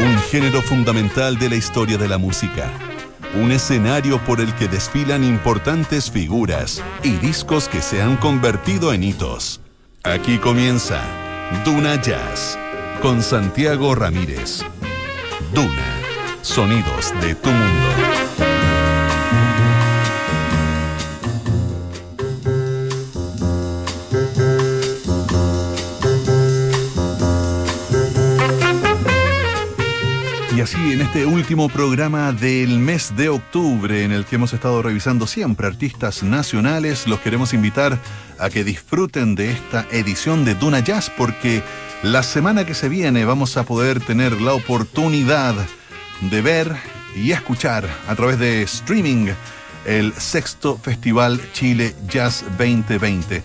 Un género fundamental de la historia de la música. Un escenario por el que desfilan importantes figuras y discos que se han convertido en hitos. Aquí comienza Duna Jazz con Santiago Ramírez. Duna, sonidos de tu mundo. Y así en este último programa del mes de octubre en el que hemos estado revisando siempre artistas nacionales, los queremos invitar a que disfruten de esta edición de Duna Jazz porque la semana que se viene vamos a poder tener la oportunidad de ver y escuchar a través de streaming el sexto Festival Chile Jazz 2020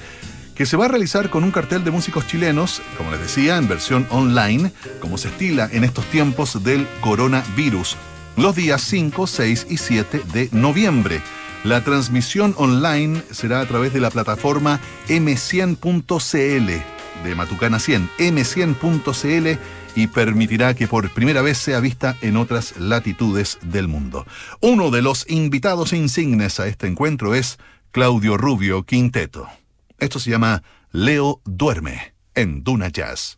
que se va a realizar con un cartel de músicos chilenos, como les decía, en versión online, como se estila en estos tiempos del coronavirus, los días 5, 6 y 7 de noviembre. La transmisión online será a través de la plataforma m100.cl de Matucana 100, m100.cl y permitirá que por primera vez sea vista en otras latitudes del mundo. Uno de los invitados insignes a este encuentro es Claudio Rubio Quinteto. Esto se llama Leo Duerme en Duna Jazz.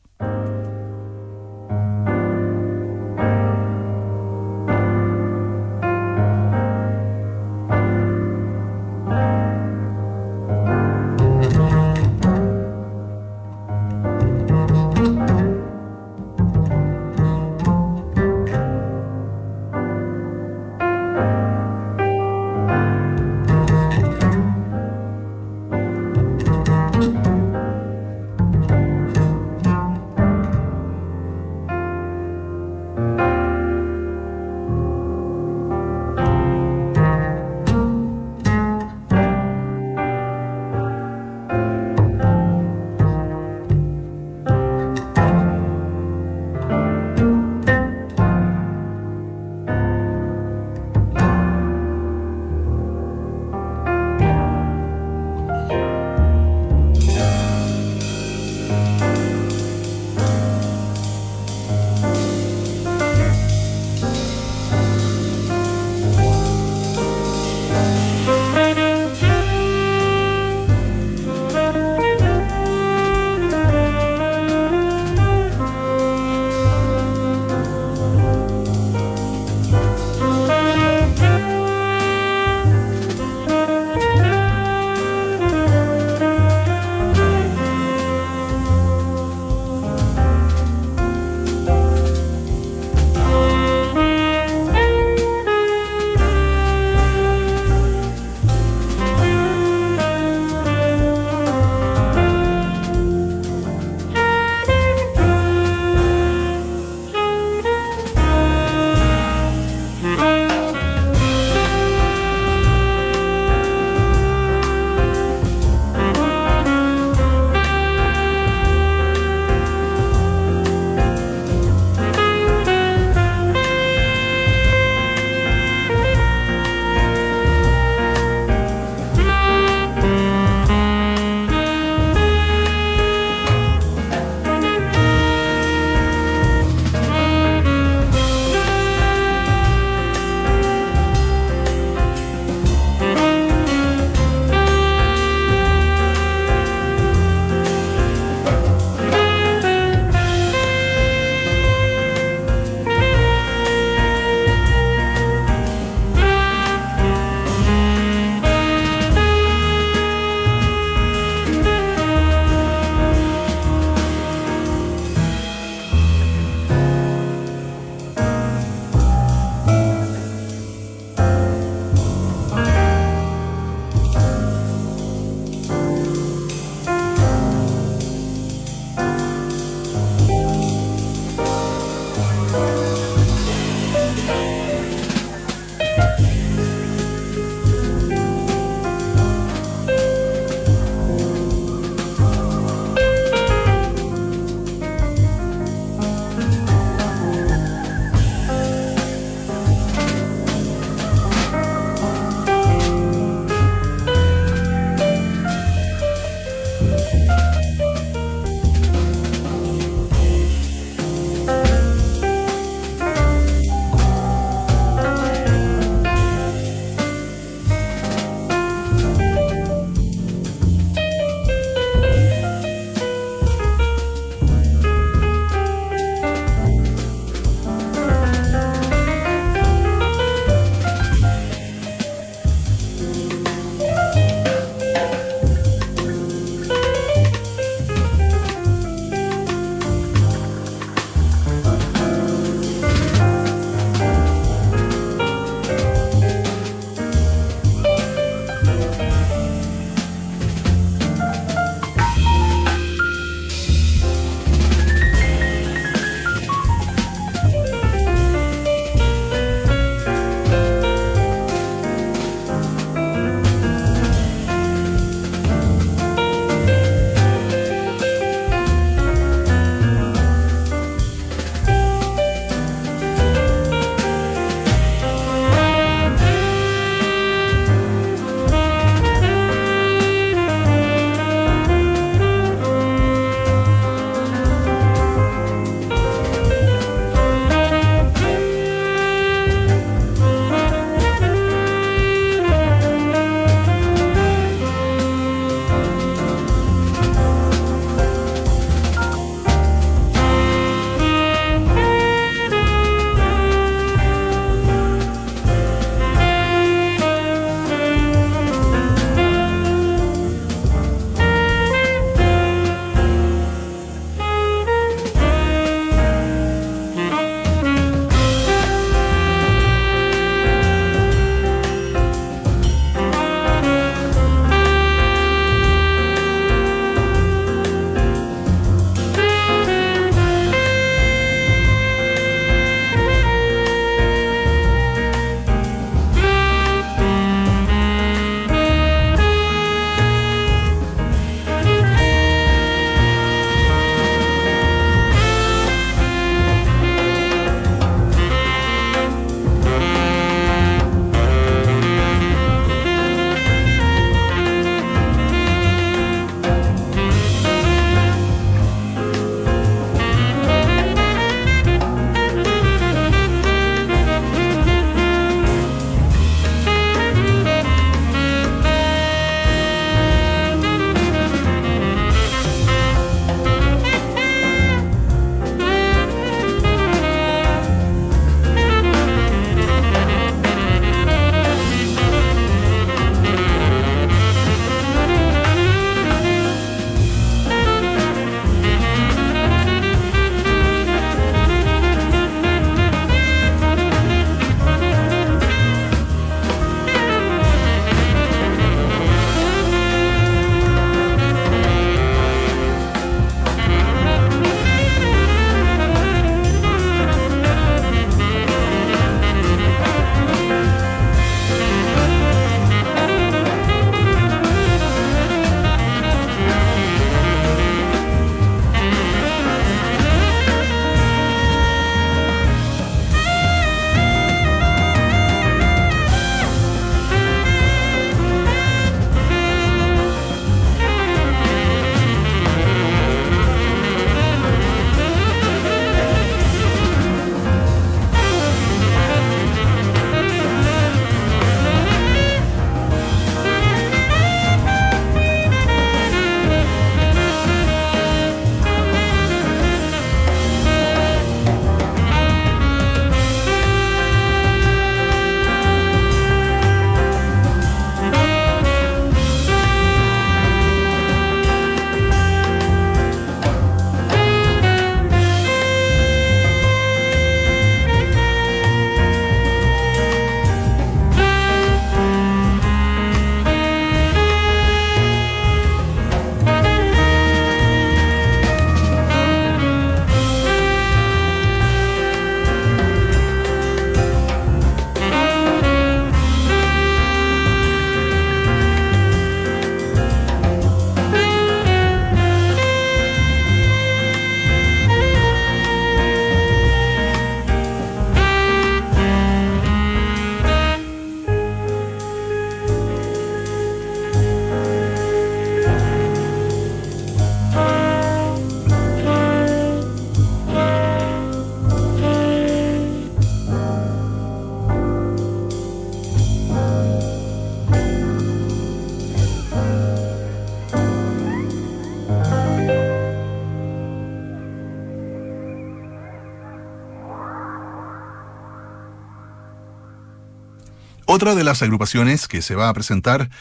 Otra de las agrupaciones que se va a presentar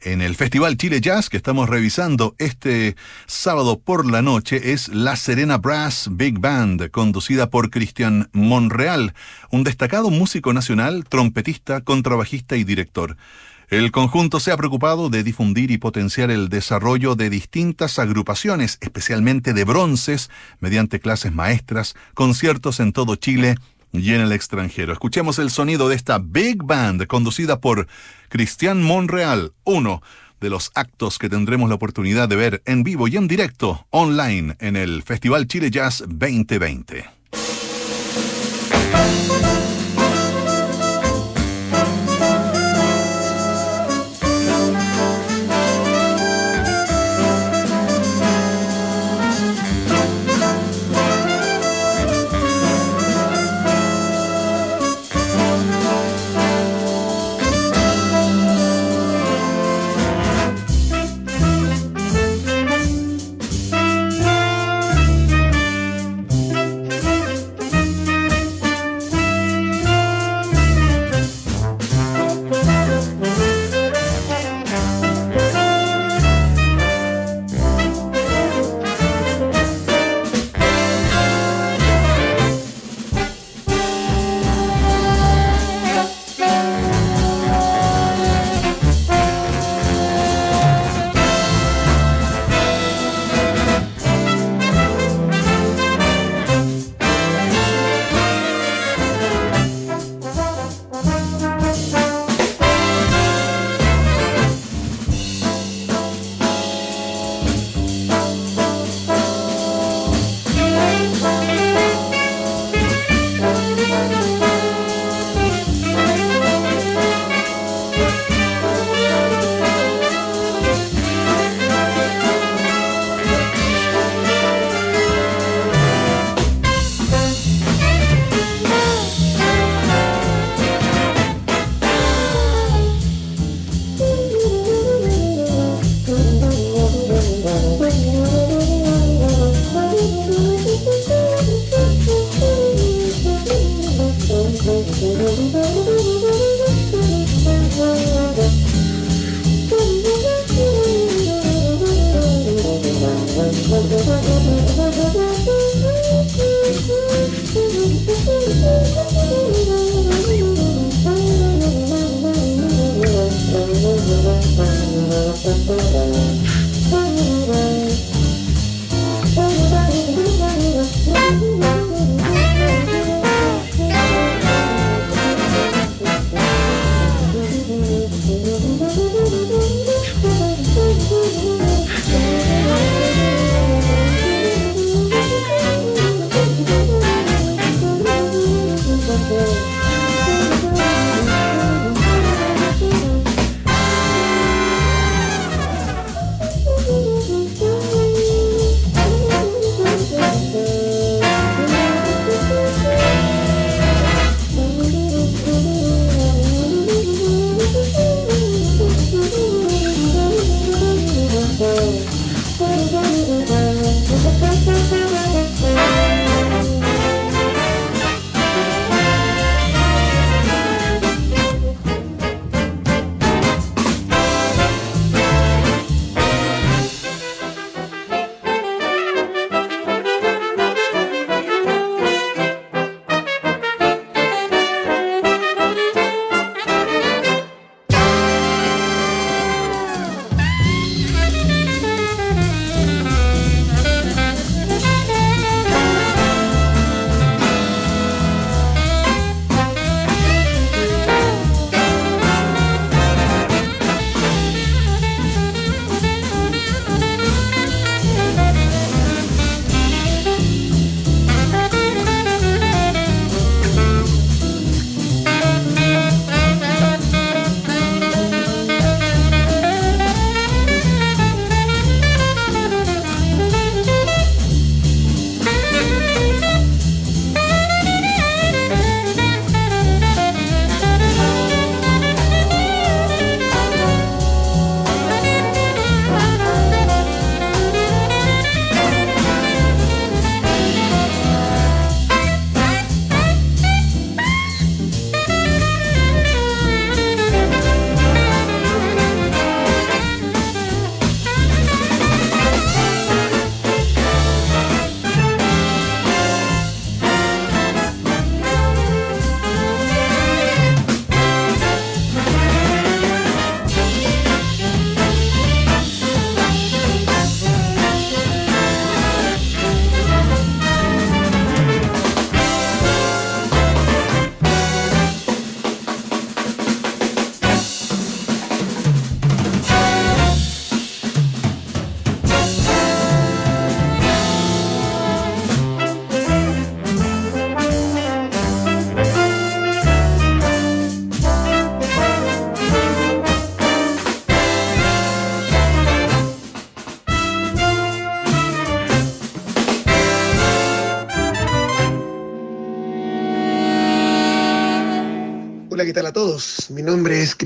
en el Festival Chile Jazz que estamos revisando este sábado por la noche es La Serena Brass Big Band, conducida por Cristian Monreal, un destacado músico nacional, trompetista, contrabajista y director. El conjunto se ha preocupado de difundir y potenciar el desarrollo de distintas agrupaciones, especialmente de bronces, mediante clases maestras, conciertos en todo Chile y en el extranjero. Escuchemos el sonido de esta Big Band conducida por Cristian Monreal, uno de los actos que tendremos la oportunidad de ver en vivo y en directo online en el Festival Chile Jazz 2020.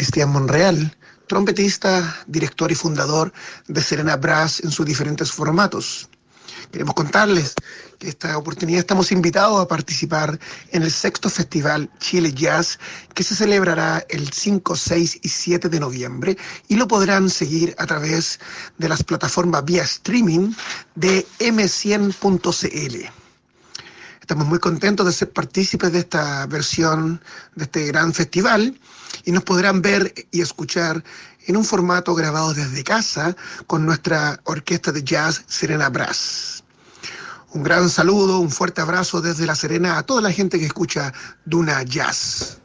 Cristian Monreal, trompetista, director y fundador de Serena Brass en sus diferentes formatos. Queremos contarles que esta oportunidad estamos invitados a participar en el sexto festival Chile Jazz que se celebrará el 5, 6 y 7 de noviembre y lo podrán seguir a través de las plataformas vía streaming de m100.cl. Estamos muy contentos de ser partícipes de esta versión de este gran festival y nos podrán ver y escuchar en un formato grabado desde casa con nuestra orquesta de jazz Serena Brass. Un gran saludo, un fuerte abrazo desde La Serena a toda la gente que escucha Duna Jazz.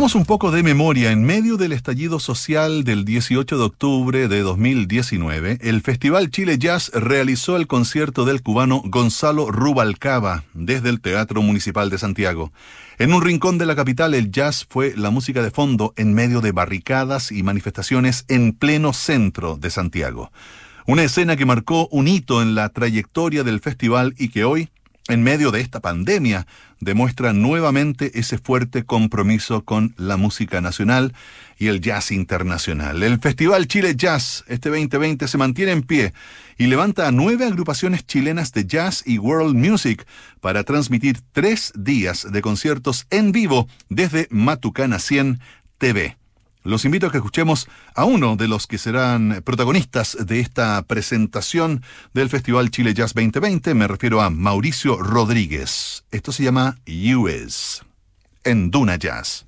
Hagamos un poco de memoria. En medio del estallido social del 18 de octubre de 2019, el Festival Chile Jazz realizó el concierto del cubano Gonzalo Rubalcaba desde el Teatro Municipal de Santiago. En un rincón de la capital, el jazz fue la música de fondo en medio de barricadas y manifestaciones en pleno centro de Santiago. Una escena que marcó un hito en la trayectoria del festival y que hoy en medio de esta pandemia, demuestra nuevamente ese fuerte compromiso con la música nacional y el jazz internacional. El Festival Chile Jazz este 2020 se mantiene en pie y levanta a nueve agrupaciones chilenas de jazz y world music para transmitir tres días de conciertos en vivo desde Matucana 100 TV. Los invito a que escuchemos a uno de los que serán protagonistas de esta presentación del Festival Chile Jazz 2020. Me refiero a Mauricio Rodríguez. Esto se llama US en Duna Jazz.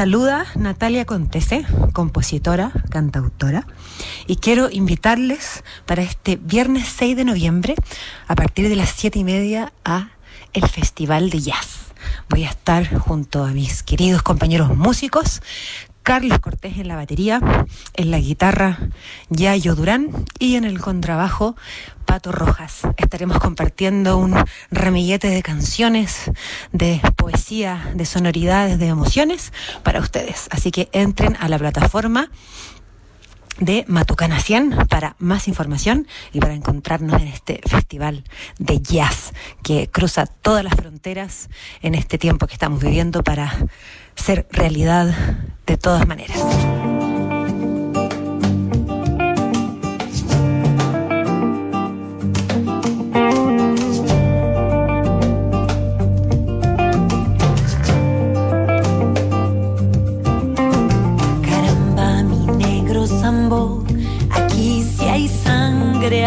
Saluda Natalia Contese, compositora, cantautora, y quiero invitarles para este viernes 6 de noviembre, a partir de las 7 y media, a el Festival de Jazz. Voy a estar junto a mis queridos compañeros músicos, Carlos Cortés en la batería, en la guitarra Yayo Durán y en el contrabajo Pato Rojas. Estaremos compartiendo un ramillete de canciones, de poesía, de sonoridades, de emociones para ustedes. Así que entren a la plataforma de Matucana 100 para más información y para encontrarnos en este festival de jazz que cruza todas las fronteras en este tiempo que estamos viviendo para ser realidad de todas maneras. Caramba, mi negro sambo, aquí sí hay sangre.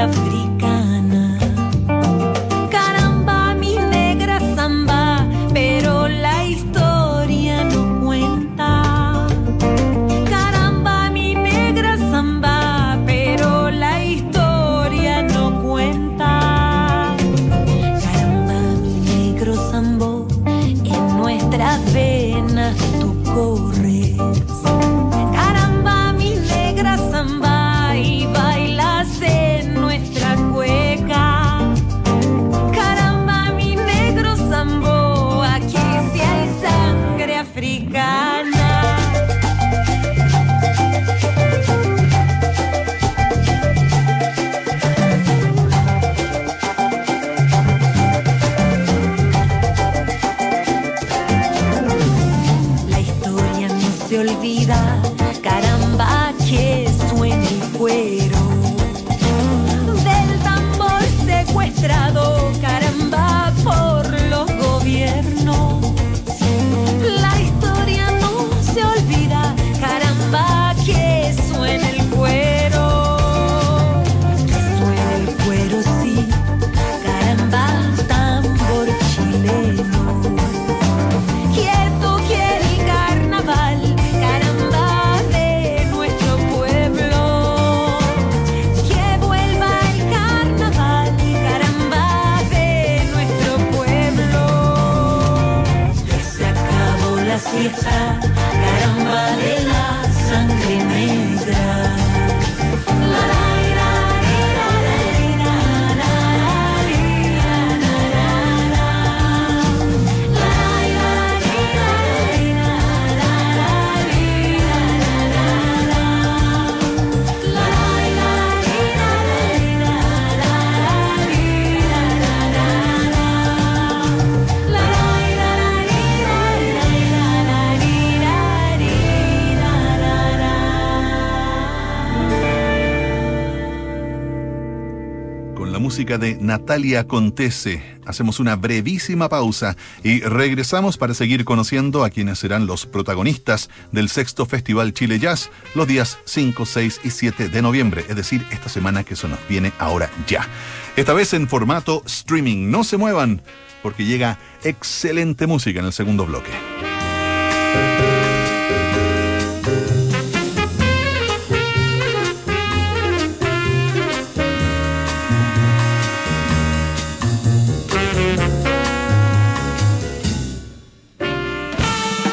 De Natalia Contese, hacemos una brevísima pausa y regresamos para seguir conociendo a quienes serán los protagonistas del sexto Festival Chile Jazz los días 5, 6 y 7 de noviembre, es decir, esta semana que se nos viene ahora ya. Esta vez en formato streaming. No se muevan porque llega excelente música en el segundo bloque.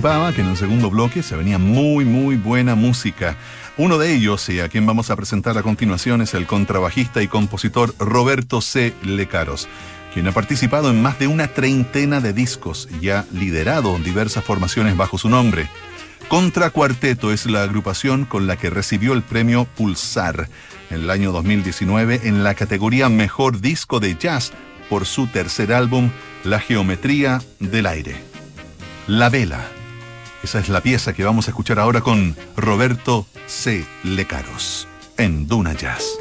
que en el segundo bloque se venía muy muy buena música. Uno de ellos, y a quien vamos a presentar a continuación, es el contrabajista y compositor Roberto C. Lecaros, quien ha participado en más de una treintena de discos y ha liderado diversas formaciones bajo su nombre. Contracuarteto es la agrupación con la que recibió el premio Pulsar en el año 2019 en la categoría Mejor Disco de Jazz por su tercer álbum, La Geometría del Aire. La Vela. Esa es la pieza que vamos a escuchar ahora con Roberto C. Lecaros en Duna Jazz.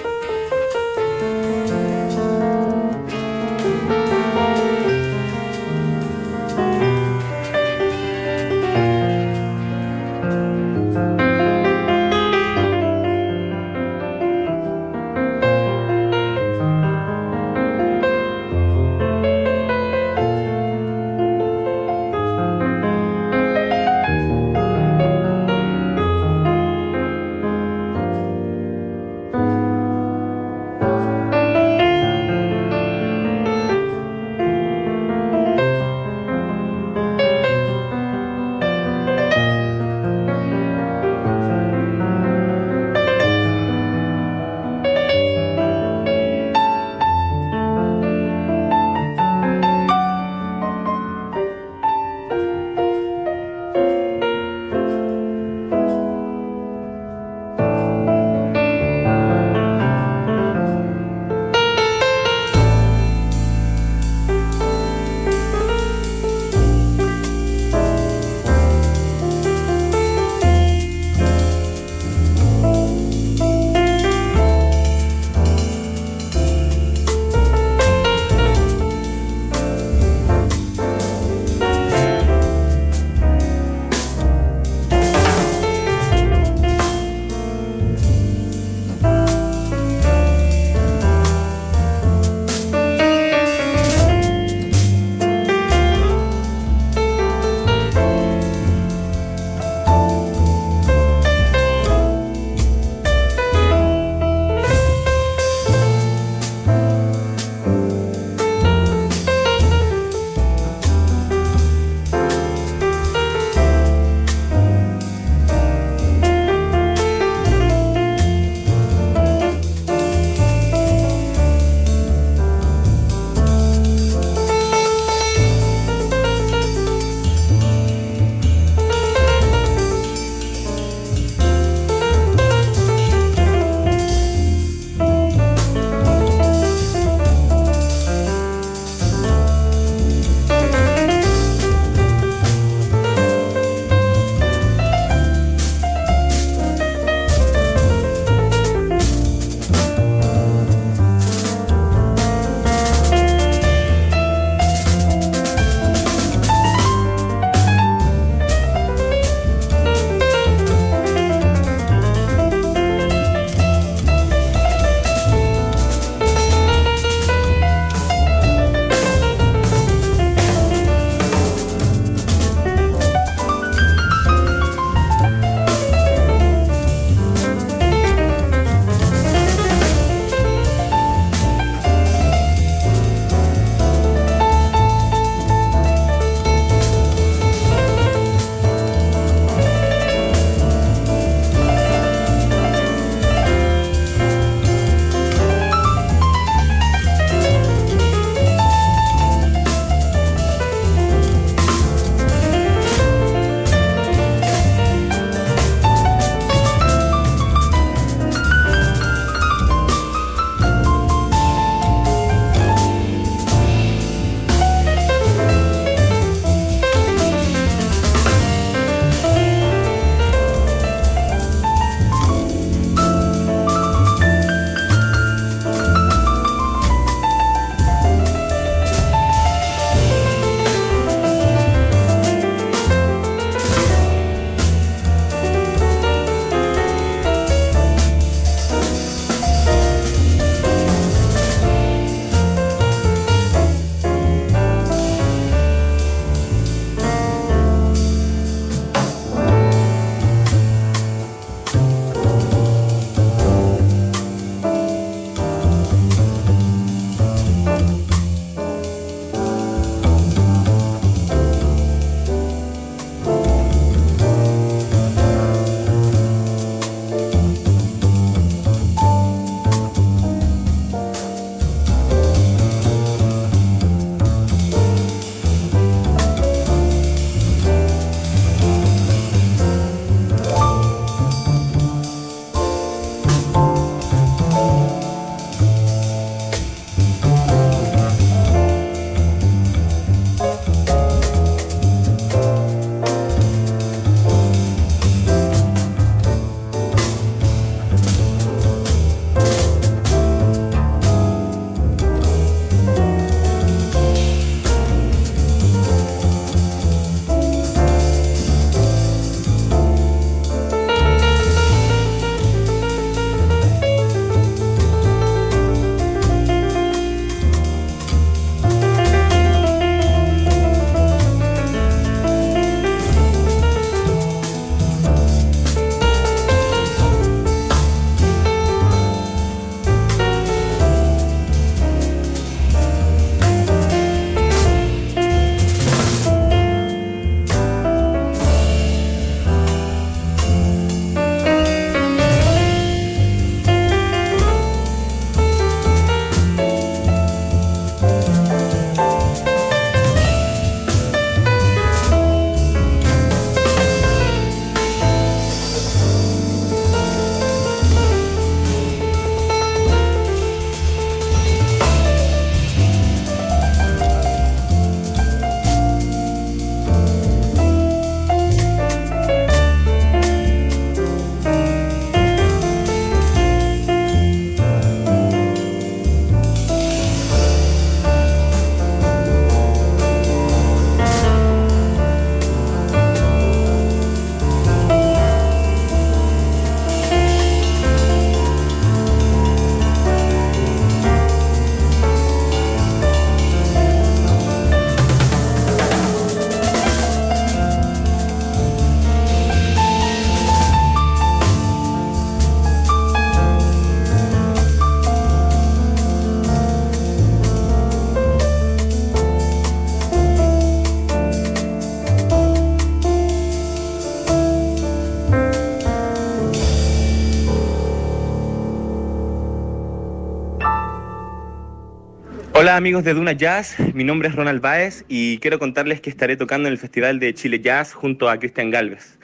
Amigos de Duna Jazz, mi nombre es Ronald Baez y quiero contarles que estaré tocando en el Festival de Chile Jazz junto a Cristian Galvez.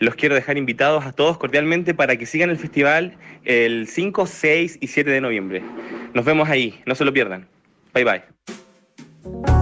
Los quiero dejar invitados a todos cordialmente para que sigan el festival el 5, 6 y 7 de noviembre. Nos vemos ahí, no se lo pierdan. Bye bye.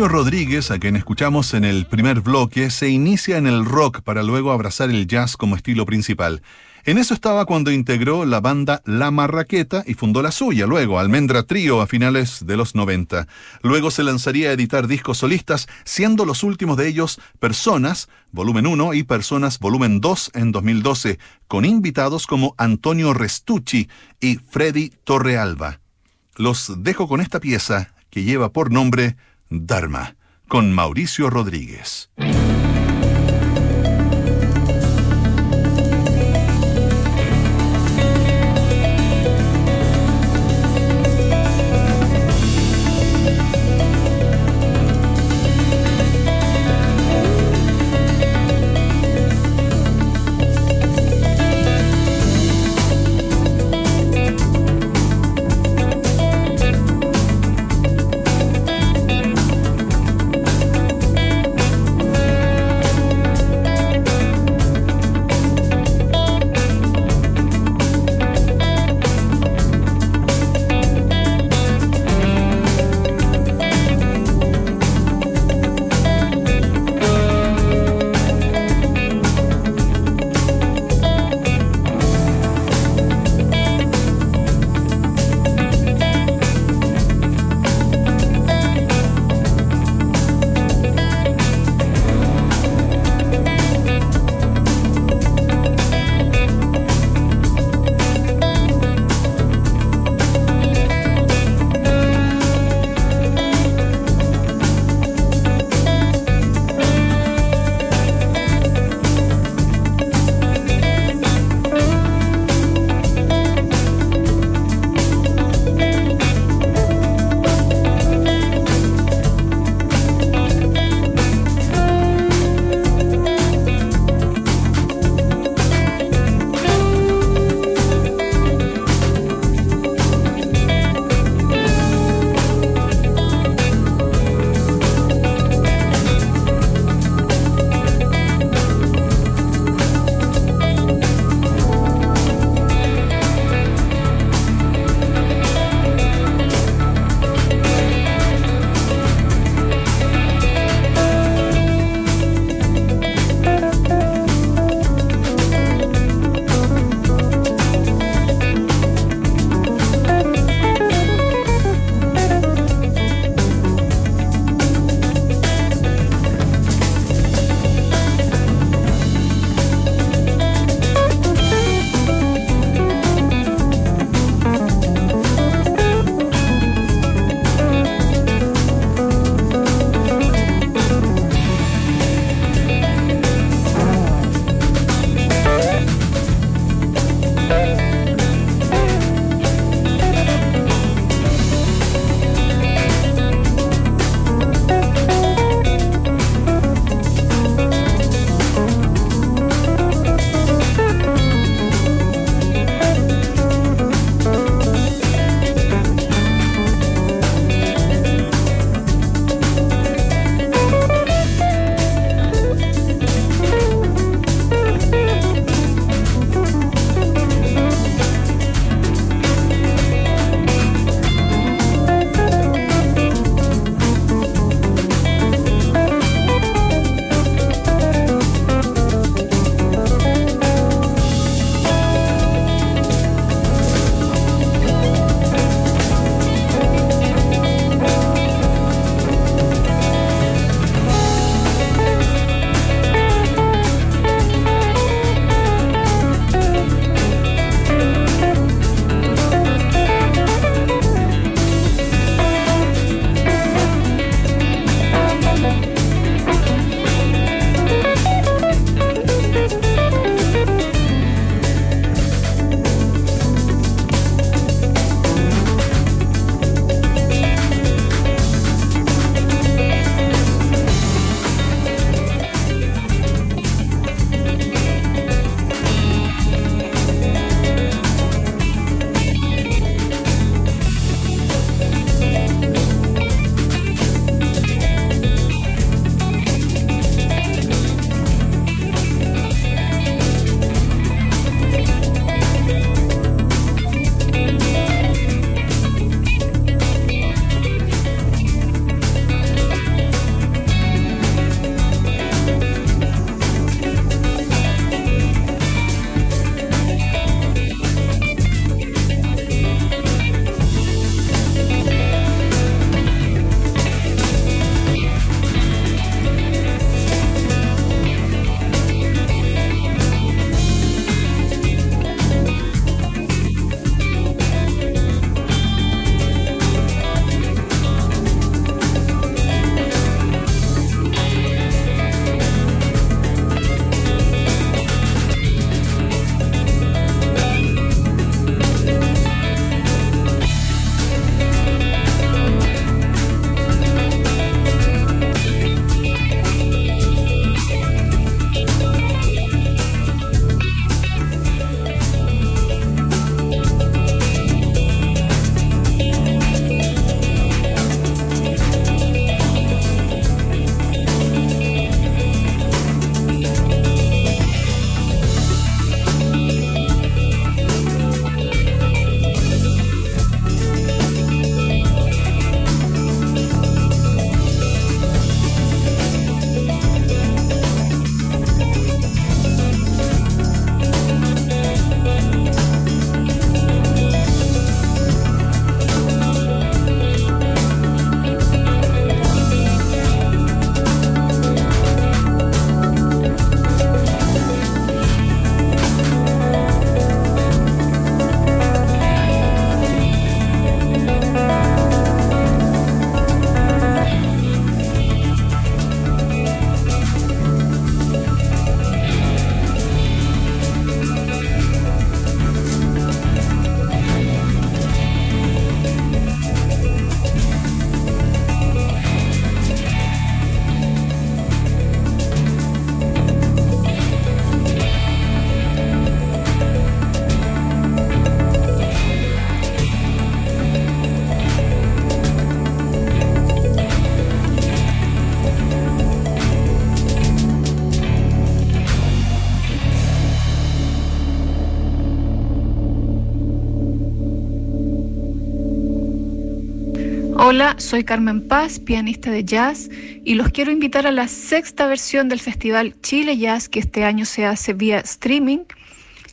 Rodríguez, a quien escuchamos en el primer bloque, se inicia en el rock para luego abrazar el jazz como estilo principal. En eso estaba cuando integró la banda La Marraqueta y fundó la suya, luego Almendra Trío a finales de los 90. Luego se lanzaría a editar discos solistas, siendo los últimos de ellos Personas, volumen 1 y Personas, volumen 2 en 2012, con invitados como Antonio Restucci y Freddy Torrealba. Los dejo con esta pieza que lleva por nombre Dharma, con Mauricio Rodríguez. Hola, soy Carmen Paz, pianista de jazz, y los quiero invitar a la sexta versión del Festival Chile Jazz, que este año se hace vía streaming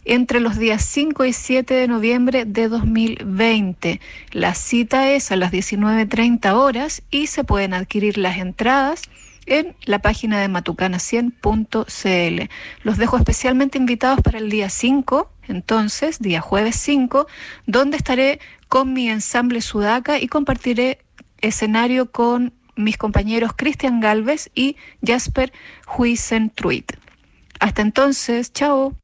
entre los días 5 y 7 de noviembre de 2020. La cita es a las 19.30 horas y se pueden adquirir las entradas en la página de matucana100.cl. Los dejo especialmente invitados para el día 5, entonces, día jueves 5, donde estaré con mi ensamble Sudaca y compartiré escenario con mis compañeros Cristian Galvez y Jasper Huisentruit. Hasta entonces, chao.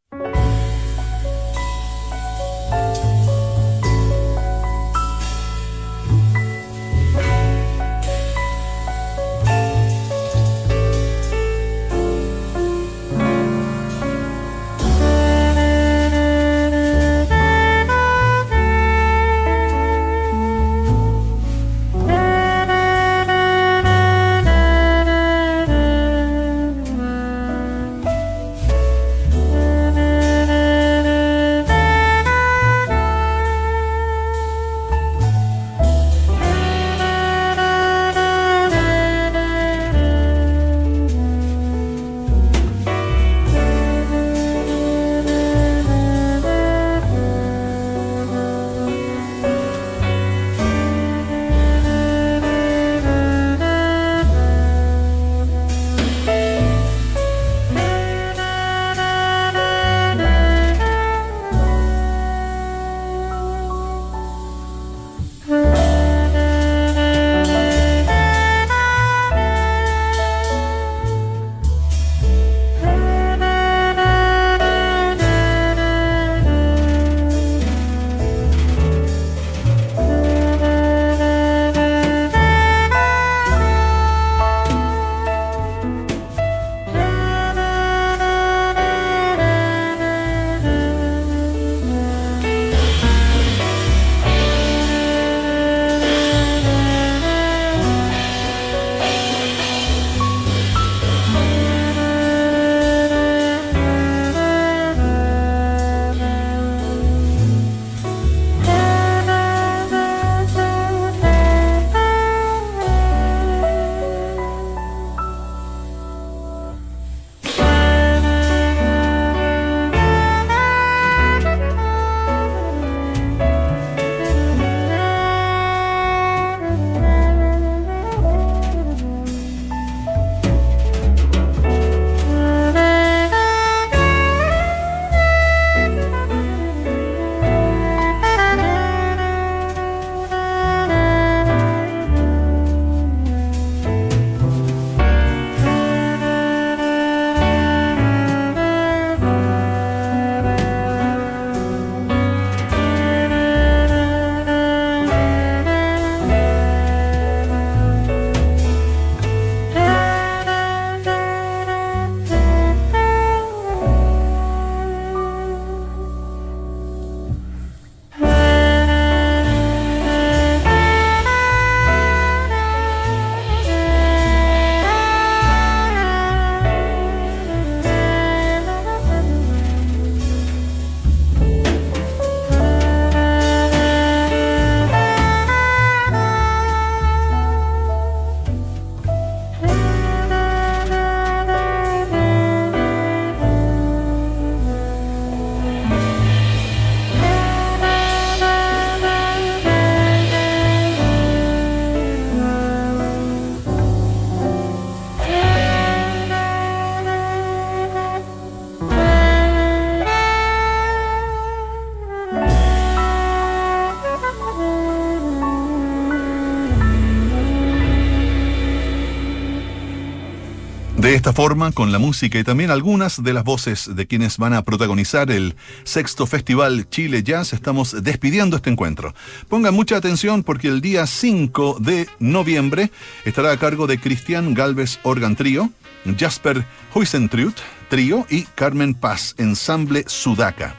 Esta forma, con la música y también algunas de las voces de quienes van a protagonizar el sexto Festival Chile Jazz, estamos despidiendo este encuentro. Pongan mucha atención porque el día 5 de noviembre estará a cargo de Cristian Galvez Organ Trío, Jasper Huisentrut Trío y Carmen Paz, Ensamble Sudaca.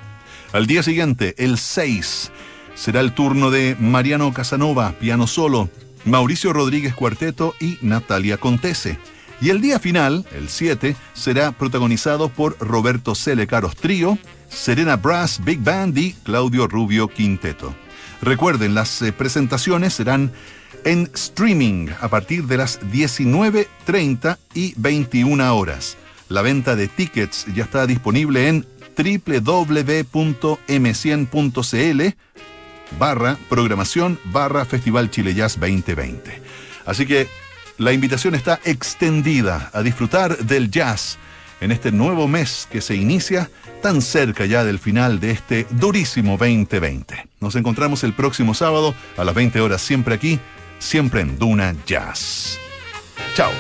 Al día siguiente, el 6, será el turno de Mariano Casanova, piano solo, Mauricio Rodríguez Cuarteto y Natalia Contese. Y el día final, el 7, será protagonizado por Roberto Caros Trío, Serena Brass Big Band y Claudio Rubio Quinteto. Recuerden, las eh, presentaciones serán en streaming a partir de las 19.30 y 21 horas. La venta de tickets ya está disponible en www.m100.cl barra programación barra Festival Chile Jazz 2020. Así que la invitación está extendida a disfrutar del jazz en este nuevo mes que se inicia tan cerca ya del final de este durísimo 2020. Nos encontramos el próximo sábado a las 20 horas siempre aquí, siempre en Duna Jazz. Chao.